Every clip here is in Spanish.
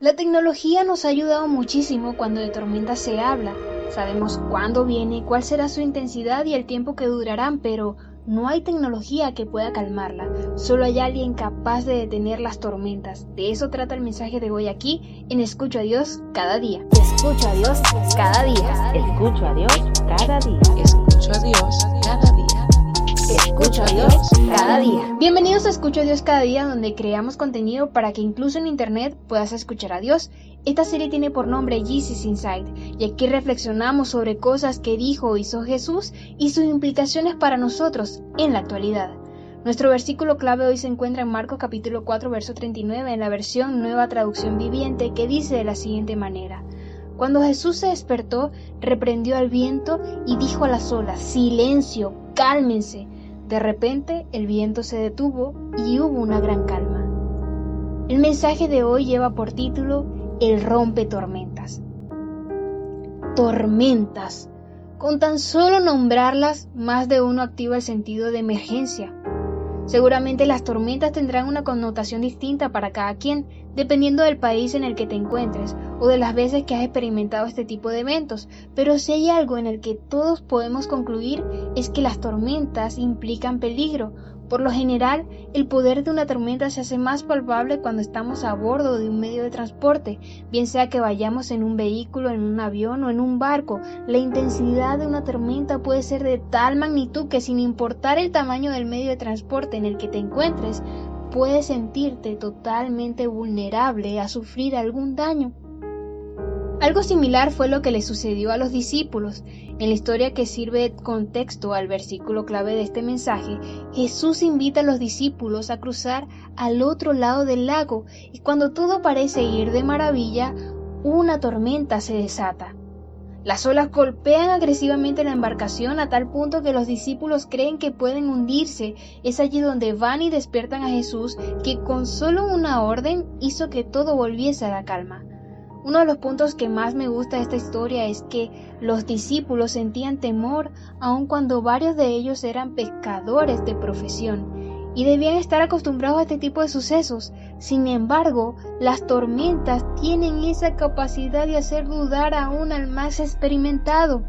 La tecnología nos ha ayudado muchísimo cuando de tormenta se habla. Sabemos cuándo viene, cuál será su intensidad y el tiempo que durarán, pero no hay tecnología que pueda calmarla. Solo hay alguien capaz de detener las tormentas. De eso trata el mensaje de hoy aquí en Escucho a Dios cada día. Escucho a Dios cada día. Escucho a Dios cada día. Escucho a Dios. Escucho a. Bienvenidos a Escucho a Dios cada día, donde creamos contenido para que incluso en internet puedas escuchar a Dios. Esta serie tiene por nombre Jesus Inside, y aquí reflexionamos sobre cosas que dijo o hizo Jesús y sus implicaciones para nosotros en la actualidad. Nuestro versículo clave hoy se encuentra en Marcos capítulo 4, verso 39, en la versión Nueva Traducción Viviente, que dice de la siguiente manera. Cuando Jesús se despertó, reprendió al viento y dijo a las olas, Silencio, cálmense. De repente el viento se detuvo y hubo una gran calma. El mensaje de hoy lleva por título El rompe tormentas. Tormentas. Con tan solo nombrarlas, más de uno activa el sentido de emergencia. Seguramente las tormentas tendrán una connotación distinta para cada quien, dependiendo del país en el que te encuentres o de las veces que has experimentado este tipo de eventos, pero si hay algo en el que todos podemos concluir es que las tormentas implican peligro, por lo general, el poder de una tormenta se hace más palpable cuando estamos a bordo de un medio de transporte, bien sea que vayamos en un vehículo, en un avión o en un barco. La intensidad de una tormenta puede ser de tal magnitud que sin importar el tamaño del medio de transporte en el que te encuentres, puedes sentirte totalmente vulnerable a sufrir algún daño. Algo similar fue lo que le sucedió a los discípulos. En la historia que sirve de contexto al versículo clave de este mensaje, Jesús invita a los discípulos a cruzar al otro lado del lago y cuando todo parece ir de maravilla, una tormenta se desata. Las olas golpean agresivamente la embarcación a tal punto que los discípulos creen que pueden hundirse. Es allí donde van y despiertan a Jesús, que con solo una orden hizo que todo volviese a la calma. Uno de los puntos que más me gusta de esta historia es que los discípulos sentían temor aun cuando varios de ellos eran pescadores de profesión y debían estar acostumbrados a este tipo de sucesos. Sin embargo, las tormentas tienen esa capacidad de hacer dudar aún al más experimentado.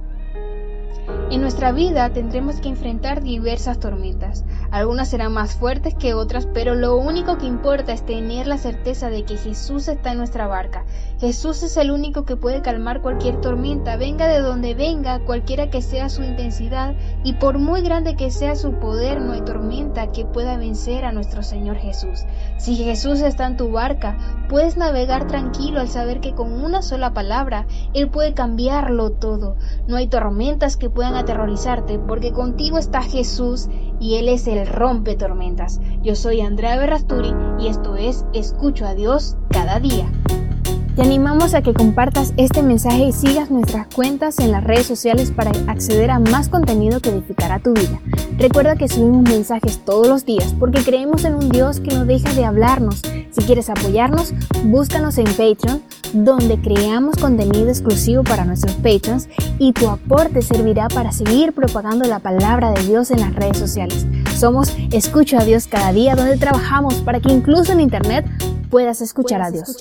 En nuestra vida tendremos que enfrentar diversas tormentas. Algunas serán más fuertes que otras, pero lo único que importa es tener la certeza de que Jesús está en nuestra barca. Jesús es el único que puede calmar cualquier tormenta, venga de donde venga, cualquiera que sea su intensidad, y por muy grande que sea su poder, no hay tormenta que pueda vencer a nuestro Señor Jesús. Si Jesús está en tu barca, puedes navegar tranquilo al saber que con una sola palabra Él puede cambiarlo todo. No hay tormentas que puedan aterrorizarte, porque contigo está Jesús y Él es el rompe tormentas. Yo soy Andrea Berrasturi y esto es Escucho a Dios cada día. Te animamos a que compartas este mensaje y sigas nuestras cuentas en las redes sociales para acceder a más contenido que edificará tu vida. Recuerda que subimos mensajes todos los días porque creemos en un Dios que no deja de hablarnos. Si quieres apoyarnos, búscanos en Patreon, donde creamos contenido exclusivo para nuestros patrons y tu aporte servirá para seguir propagando la palabra de Dios en las redes sociales. Somos Escucho a Dios cada día, donde trabajamos para que incluso en Internet puedas escuchar, a, Dios.